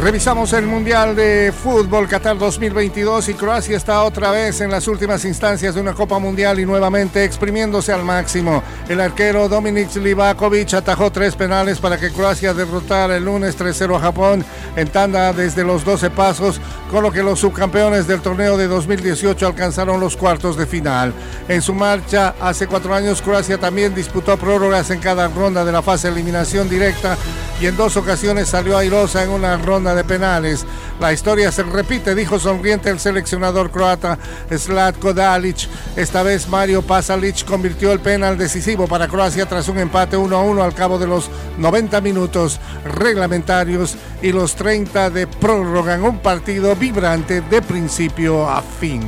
Revisamos el Mundial de Fútbol Qatar 2022 y Croacia está otra vez en las últimas instancias de una Copa Mundial y nuevamente exprimiéndose al máximo. El arquero Dominik Livakovic atajó tres penales para que Croacia derrotara el lunes 3-0 a Japón en tanda desde los 12 pasos, con lo que los subcampeones del torneo de 2018 alcanzaron los cuartos de final. En su marcha hace cuatro años, Croacia también disputó prórrogas en cada ronda de la fase de eliminación directa y en dos ocasiones salió airosa en una ronda de penales. La historia se repite, dijo sonriente el seleccionador croata Slatko Dalic. Esta vez Mario Pasalic convirtió el penal decisivo para Croacia tras un empate 1 a 1 al cabo de los 90 minutos reglamentarios y los 30 de prórroga en un partido vibrante de principio a fin.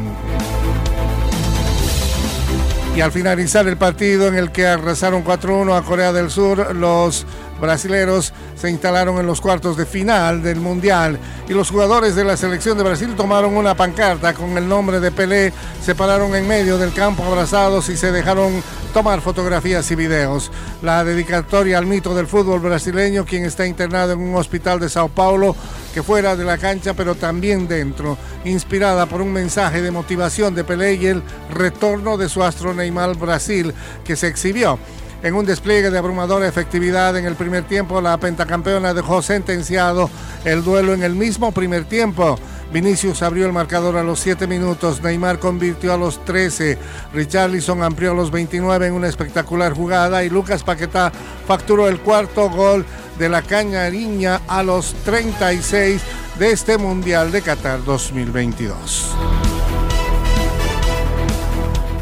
Y al finalizar el partido en el que arrasaron 4-1 a Corea del Sur, los brasileros se instalaron en los cuartos de final del Mundial. Y los jugadores de la selección de Brasil tomaron una pancarta con el nombre de Pelé, se pararon en medio del campo abrazados y se dejaron tomar fotografías y videos. La dedicatoria al mito del fútbol brasileño, quien está internado en un hospital de Sao Paulo, que fuera de la cancha, pero también dentro, inspirada por un mensaje de motivación de Pelé y el retorno de su astro Neymar Brasil, que se exhibió en un despliegue de abrumadora efectividad en el primer tiempo, la pentacampeona dejó sentenciado el duelo en el mismo primer tiempo. Vinicius abrió el marcador a los 7 minutos, Neymar convirtió a los 13, Richarlison amplió a los 29 en una espectacular jugada y Lucas Paquetá facturó el cuarto gol de la Cañariña a los 36 de este Mundial de Qatar 2022.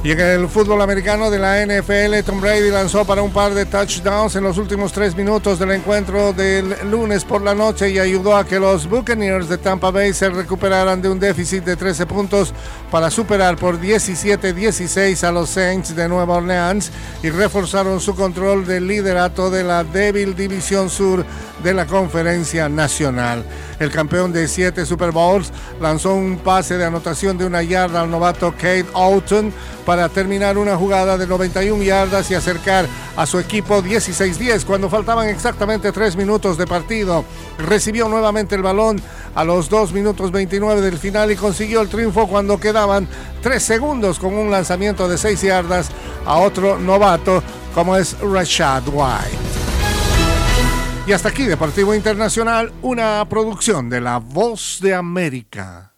Y en el fútbol americano de la NFL, Tom Brady lanzó para un par de touchdowns en los últimos tres minutos del encuentro del lunes por la noche y ayudó a que los Buccaneers de Tampa Bay se recuperaran de un déficit de 13 puntos para superar por 17-16 a los Saints de Nueva Orleans y reforzaron su control del liderato de la débil división sur de la conferencia nacional. El campeón de siete Super Bowls lanzó un pase de anotación de una yarda al novato Kate Alton para terminar una jugada de 91 yardas y acercar a su equipo 16-10 cuando faltaban exactamente 3 minutos de partido. Recibió nuevamente el balón a los 2 minutos 29 del final y consiguió el triunfo cuando quedaban 3 segundos con un lanzamiento de 6 yardas a otro novato como es Rashad White. Y hasta aquí Deportivo Internacional, una producción de La Voz de América.